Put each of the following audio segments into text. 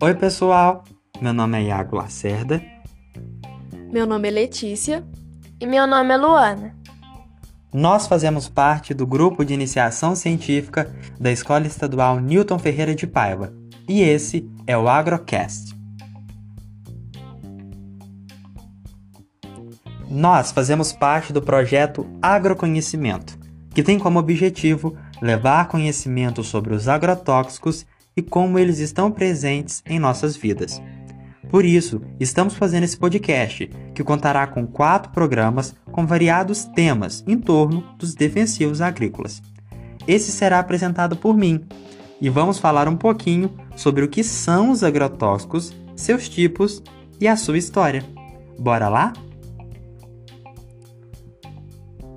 Oi, pessoal. Meu nome é Iago Lacerda. Meu nome é Letícia. E meu nome é Luana. Nós fazemos parte do grupo de iniciação científica da Escola Estadual Newton Ferreira de Paiva. E esse é o Agrocast. Nós fazemos parte do projeto Agroconhecimento, que tem como objetivo levar conhecimento sobre os agrotóxicos e como eles estão presentes em nossas vidas. Por isso, estamos fazendo esse podcast, que contará com quatro programas com variados temas em torno dos defensivos agrícolas. Esse será apresentado por mim e vamos falar um pouquinho sobre o que são os agrotóxicos, seus tipos e a sua história. Bora lá?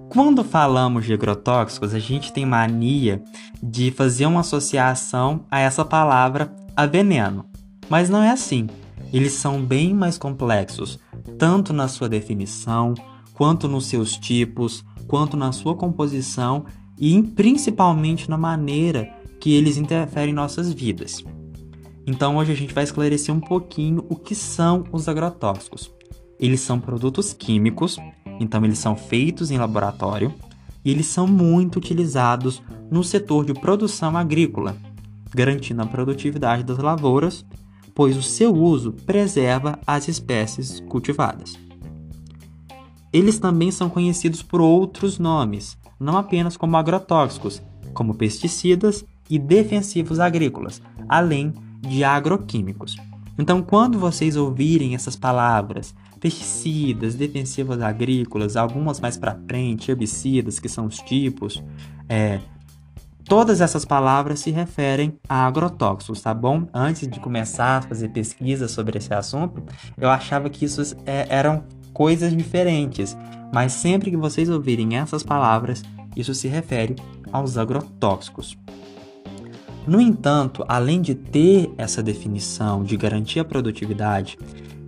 Quando falamos de agrotóxicos, a gente tem mania de fazer uma associação a essa palavra a veneno. Mas não é assim. Eles são bem mais complexos, tanto na sua definição, quanto nos seus tipos, quanto na sua composição e principalmente na maneira que eles interferem em nossas vidas. Então hoje a gente vai esclarecer um pouquinho o que são os agrotóxicos. Eles são produtos químicos então eles são feitos em laboratório e eles são muito utilizados no setor de produção agrícola, garantindo a produtividade das lavouras, pois o seu uso preserva as espécies cultivadas. Eles também são conhecidos por outros nomes, não apenas como agrotóxicos, como pesticidas e defensivos agrícolas, além de agroquímicos. Então, quando vocês ouvirem essas palavras pesticidas, defensivas agrícolas, algumas mais para frente, herbicidas, que são os tipos. É, todas essas palavras se referem a agrotóxicos, tá bom? Antes de começar a fazer pesquisa sobre esse assunto, eu achava que isso é, eram coisas diferentes, mas sempre que vocês ouvirem essas palavras, isso se refere aos agrotóxicos. No entanto, além de ter essa definição de garantir a produtividade,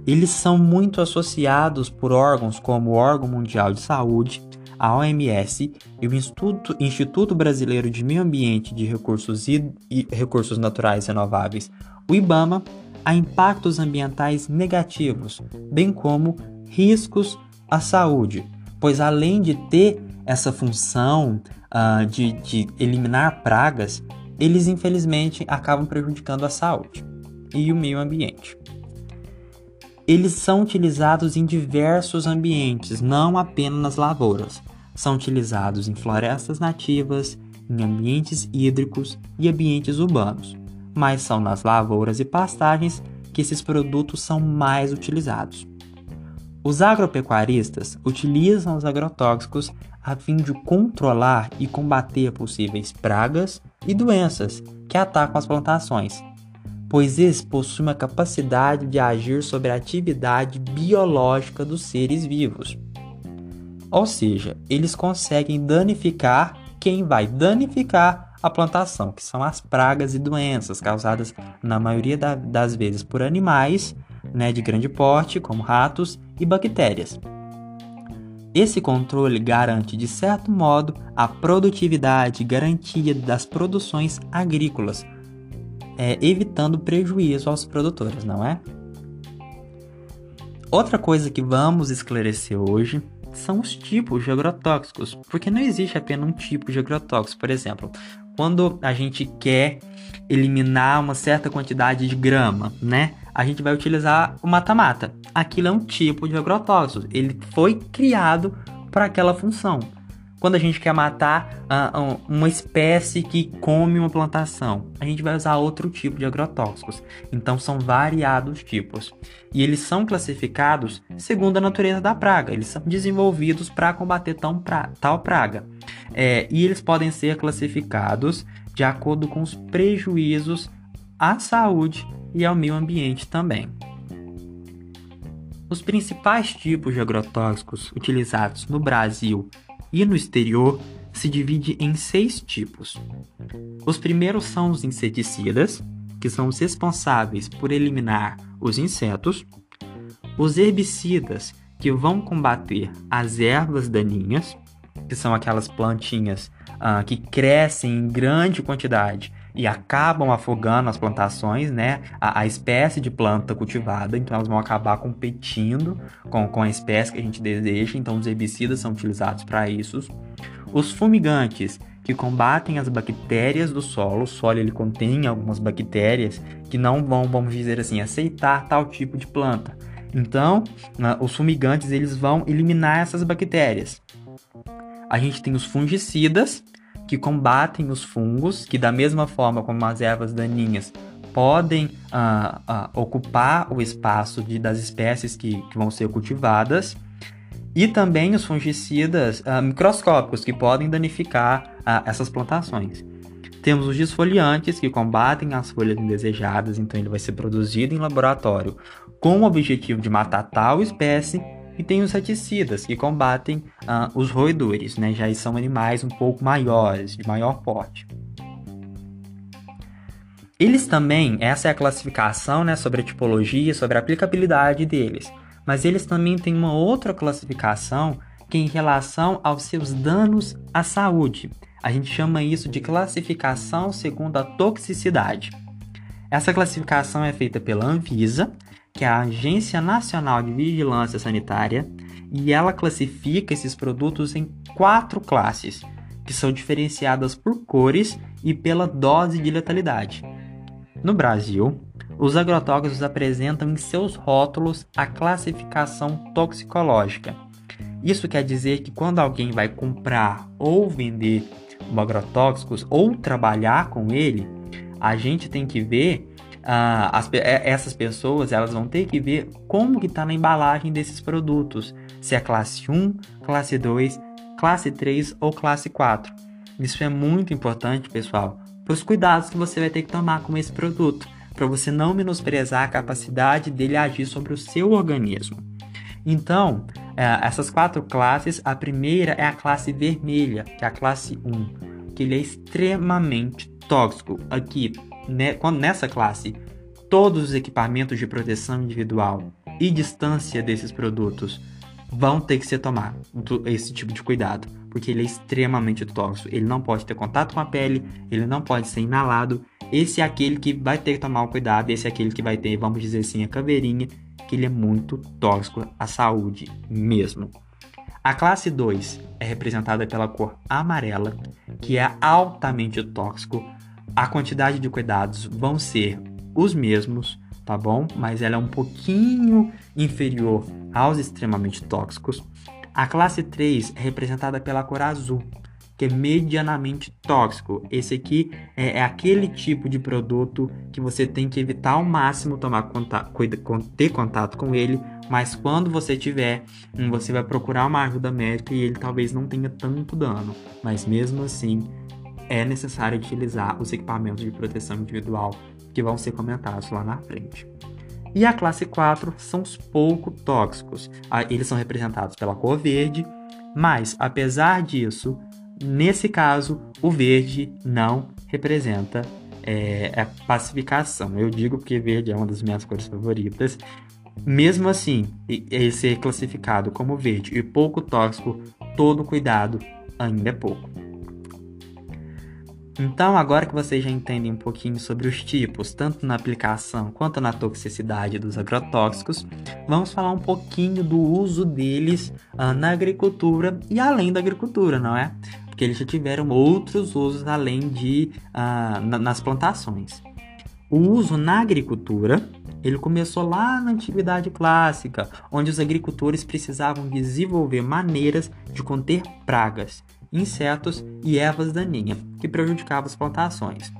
eles são muito associados por órgãos como o Órgão Mundial de Saúde, a OMS e o Instituto, Instituto Brasileiro de Meio Ambiente de Recursos e, e Recursos Naturais Renováveis, o IBAMA, a impactos ambientais negativos, bem como riscos à saúde, pois além de ter essa função uh, de, de eliminar pragas, eles infelizmente acabam prejudicando a saúde e o meio ambiente. Eles são utilizados em diversos ambientes, não apenas nas lavouras. São utilizados em florestas nativas, em ambientes hídricos e ambientes urbanos, mas são nas lavouras e pastagens que esses produtos são mais utilizados. Os agropecuaristas utilizam os agrotóxicos a fim de controlar e combater possíveis pragas e doenças que atacam as plantações, pois esse possui uma capacidade de agir sobre a atividade biológica dos seres vivos. Ou seja, eles conseguem danificar quem vai danificar a plantação, que são as pragas e doenças causadas na maioria da, das vezes por animais né, de grande porte, como ratos e bactérias. Esse controle garante, de certo modo, a produtividade e garantia das produções agrícolas, é, evitando prejuízo aos produtores, não é? Outra coisa que vamos esclarecer hoje são os tipos de agrotóxicos, porque não existe apenas um tipo de agrotóxico. Por exemplo, quando a gente quer eliminar uma certa quantidade de grama, né? A gente vai utilizar o mata-mata. Aquilo é um tipo de agrotóxico. Ele foi criado para aquela função quando a gente quer matar uh, uma espécie que come uma plantação, a gente vai usar outro tipo de agrotóxicos. Então são variados tipos. E eles são classificados segundo a natureza da praga. Eles são desenvolvidos para combater pra, tal praga. É, e eles podem ser classificados de acordo com os prejuízos à saúde e ao meio ambiente também. Os principais tipos de agrotóxicos utilizados no Brasil e no exterior se divide em seis tipos. Os primeiros são os inseticidas, que são os responsáveis por eliminar os insetos, os herbicidas, que vão combater as ervas daninhas, que são aquelas plantinhas ah, que crescem em grande quantidade e acabam afogando as plantações, né? A, a, espécie de planta cultivada, então elas vão acabar competindo com, com a espécie que a gente deseja, então os herbicidas são utilizados para isso. Os fumigantes, que combatem as bactérias do solo, o solo ele contém algumas bactérias que não vão, vamos dizer assim, aceitar tal tipo de planta. Então, os fumigantes eles vão eliminar essas bactérias. A gente tem os fungicidas, que combatem os fungos, que da mesma forma como as ervas daninhas podem uh, uh, ocupar o espaço de, das espécies que, que, vão ser cultivadas, e também os fungicidas uh, microscópicos que podem danificar essas plantações. Temos os desfoliantes que combatem as folhas indesejadas, então ele vai ser produzido em laboratório com o objetivo de matar tal espécie e tem os raticidas, que combatem ah, os roedores, né? Já são animais um pouco maiores, de maior porte. Eles também, essa é a classificação né, sobre a tipologia, sobre a aplicabilidade deles. Mas eles também têm uma outra classificação que é em relação aos seus danos à saúde. A gente chama isso de classificação segundo a toxicidade. Essa classificação é feita pela Anvisa que é a Agência Nacional de Vigilância Sanitária, e ela classifica esses produtos em quatro classes, que são diferenciadas por cores e pela dose de letalidade. No Brasil, os agrotóxicos apresentam em seus rótulos a classificação toxicológica. Isso quer dizer que quando alguém vai comprar ou vender um agrotóxicos ou trabalhar com ele, a gente tem que ver ah, as, é, essas pessoas elas vão ter que ver como que está na embalagem desses produtos, se é classe 1, classe 2, classe 3 ou classe 4. Isso é muito importante, pessoal, para os cuidados que você vai ter que tomar com esse produto, para você não menosprezar a capacidade dele agir sobre o seu organismo. Então, é, essas quatro classes, a primeira é a classe vermelha, que é a classe 1, que ele é extremamente tóxico. Aqui, né, nessa classe, todos os equipamentos de proteção individual e distância desses produtos vão ter que ser tomar esse tipo de cuidado, porque ele é extremamente tóxico. Ele não pode ter contato com a pele, ele não pode ser inalado. Esse é aquele que vai ter que tomar o cuidado, esse é aquele que vai ter, vamos dizer assim, a caveirinha, que ele é muito tóxico à saúde mesmo. A classe 2 é representada pela cor amarela, que é altamente tóxico, a quantidade de cuidados vão ser os mesmos, tá bom? Mas ela é um pouquinho inferior aos extremamente tóxicos. A classe 3 é representada pela cor azul, que é medianamente tóxico. Esse aqui é, é aquele tipo de produto que você tem que evitar ao máximo tomar contato, ter contato com ele, mas quando você tiver, hum, você vai procurar uma ajuda médica e ele talvez não tenha tanto dano, mas mesmo assim é necessário utilizar os equipamentos de proteção individual que vão ser comentados lá na frente. E a classe 4 são os pouco tóxicos. Ah, eles são representados pela cor verde, mas apesar disso, nesse caso, o verde não representa é, a pacificação. Eu digo porque verde é uma das minhas cores favoritas. Mesmo assim, ele ser classificado como verde e pouco tóxico, todo cuidado ainda é pouco. Então, agora que vocês já entendem um pouquinho sobre os tipos, tanto na aplicação quanto na toxicidade dos agrotóxicos, vamos falar um pouquinho do uso deles uh, na agricultura e além da agricultura, não é? Eles já tiveram outros usos além de uh, na, nas plantações. O uso na agricultura ele começou lá na antiguidade clássica, onde os agricultores precisavam desenvolver maneiras de conter pragas insetos e ervas daninhas que prejudicavam as plantações.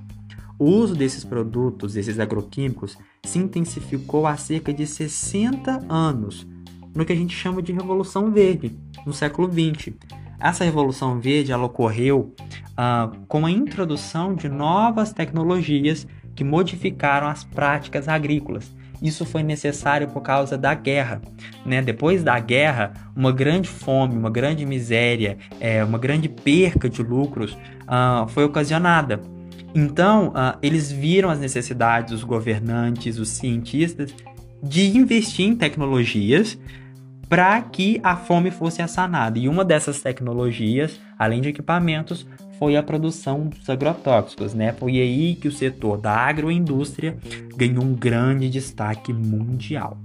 O uso desses produtos, desses agroquímicos, se intensificou há cerca de 60 anos, no que a gente chama de Revolução Verde, no século XX. Essa Revolução Verde ela ocorreu uh, com a introdução de novas tecnologias que modificaram as práticas agrícolas isso foi necessário por causa da guerra. Né? Depois da guerra, uma grande fome, uma grande miséria, é, uma grande perca de lucros uh, foi ocasionada. Então, uh, eles viram as necessidades dos governantes, os cientistas, de investir em tecnologias para que a fome fosse assanada. E uma dessas tecnologias, além de equipamentos, foi a produção dos agrotóxicos, né? Foi aí que o setor da agroindústria ganhou um grande destaque mundial.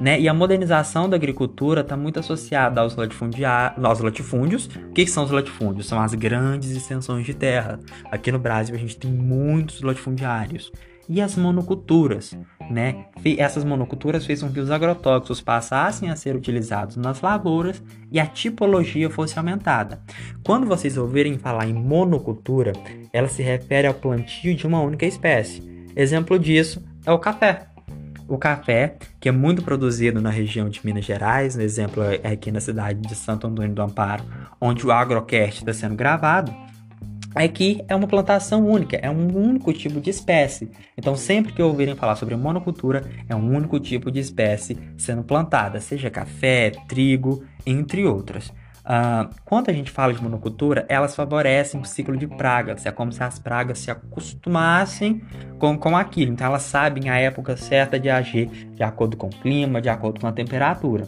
Né? E a modernização da agricultura está muito associada aos, aos latifúndios. O que, que, são os latifúndios? São as grandes extensões de terra. Aqui no Brasil a gente tem muitos latifundiários. E as monoculturas, né? Essas monoculturas fez com que os agrotóxicos passassem a ser utilizados nas lavouras e a tipologia fosse aumentada. Quando vocês ouvirem falar em monocultura, ela se refere ao plantio de uma única espécie. Exemplo disso é o café. O café, que é muito produzido na região de Minas Gerais, no exemplo é aqui na cidade de Santo Antônio do Amparo, onde o Agrocast está sendo gravado, é que é uma plantação única, é um único tipo de espécie. Então, sempre que ouvirem falar sobre monocultura, é um único tipo de espécie sendo plantada, seja café, trigo, entre outras. Uh, quando a gente fala de monocultura, elas favorecem o ciclo de pragas. É como se as pragas se acostumassem com, com aquilo. Então, elas sabem a época certa de agir de acordo com o clima, de acordo com a temperatura.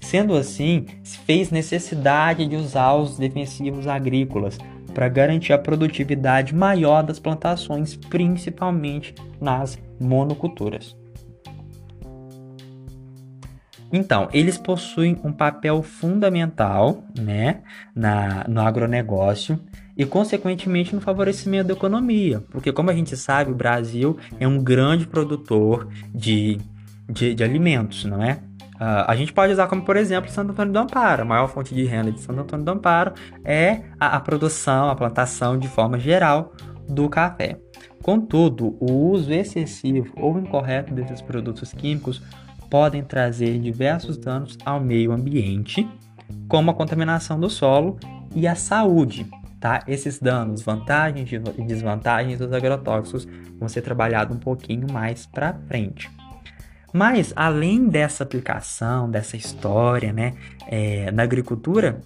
Sendo assim, fez necessidade de usar os defensivos agrícolas para garantir a produtividade maior das plantações, principalmente nas monoculturas. Então, eles possuem um papel fundamental né, na, no agronegócio e, consequentemente, no favorecimento da economia. Porque, como a gente sabe, o Brasil é um grande produtor de, de, de alimentos, não é? Uh, a gente pode usar como, por exemplo, Santo Antônio do Amparo. A maior fonte de renda de Santo Antônio do Amparo é a, a produção, a plantação de forma geral do café. Contudo, o uso excessivo ou incorreto desses produtos químicos podem trazer diversos danos ao meio ambiente, como a contaminação do solo e a saúde. Tá? Esses danos, vantagens e desvantagens dos agrotóxicos vão ser trabalhados um pouquinho mais para frente. Mas, além dessa aplicação, dessa história, né, é, na agricultura,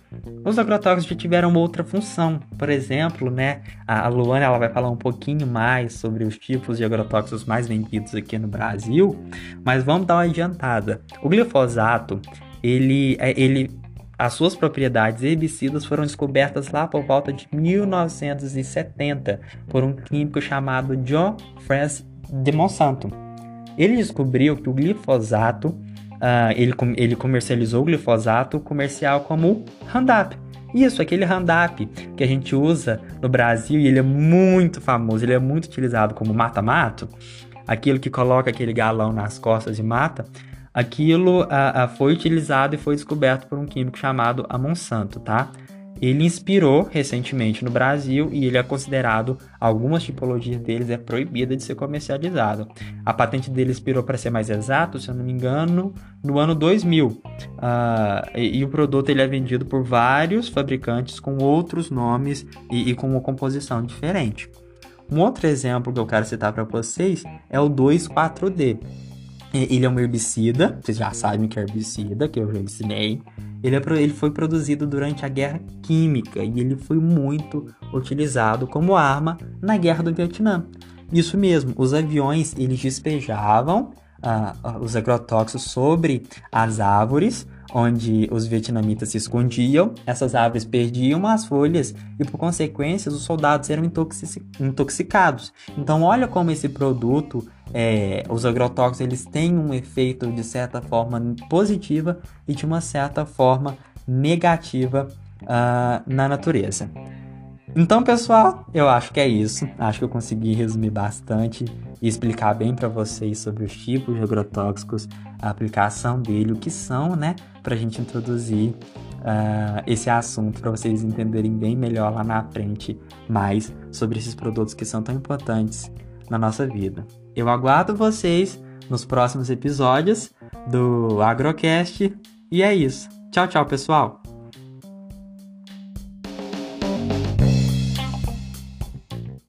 os agrotóxicos já tiveram outra função. Por exemplo, né, a Luana ela vai falar um pouquinho mais sobre os tipos de agrotóxicos mais vendidos aqui no Brasil, mas vamos dar uma adiantada. O glifosato, ele, é, ele as suas propriedades herbicidas foram descobertas lá por volta de 1970 por um químico chamado John Francis de Monsanto. Ele descobriu que o glifosato, uh, ele, ele comercializou o glifosato comercial como Roundup. Isso, aquele Roundup que a gente usa no Brasil e ele é muito famoso, ele é muito utilizado como mata-mato, aquilo que coloca aquele galão nas costas e mata, aquilo uh, uh, foi utilizado e foi descoberto por um químico chamado a Monsanto, tá? Ele inspirou recentemente no Brasil e ele é considerado, algumas tipologias deles é proibida de ser comercializado. A patente dele expirou, para ser mais exato, se eu não me engano, no ano 2000. Uh, e, e, o produto ele é vendido por vários fabricantes com outros nomes e, e com uma composição diferente. Um outro exemplo que eu quero citar para vocês é o 2,4-D. Ele é um herbicida, vocês já sabem que é herbicida, que eu já ensinei. Ele, é, ele foi produzido durante a Guerra Química e ele foi muito utilizado como arma na Guerra do Vietnã. Isso mesmo, os aviões eles despejavam uh, os agrotóxicos sobre as árvores onde os vietnamitas se escondiam, essas árvores perdiam as folhas e, por consequência, os soldados eram intoxicados. Então, olha como esse produto, é, os agrotóxicos, eles têm um efeito de certa forma positiva e de uma certa forma negativa uh, na natureza. Então, pessoal, eu acho que é isso. Acho que eu consegui resumir bastante e explicar bem para vocês sobre os tipos de agrotóxicos, a aplicação dele, o que são, né, para a gente introduzir uh, esse assunto para vocês entenderem bem melhor lá na frente mais sobre esses produtos que são tão importantes na nossa vida. Eu aguardo vocês nos próximos episódios do Agrocast e é isso. Tchau, tchau, pessoal!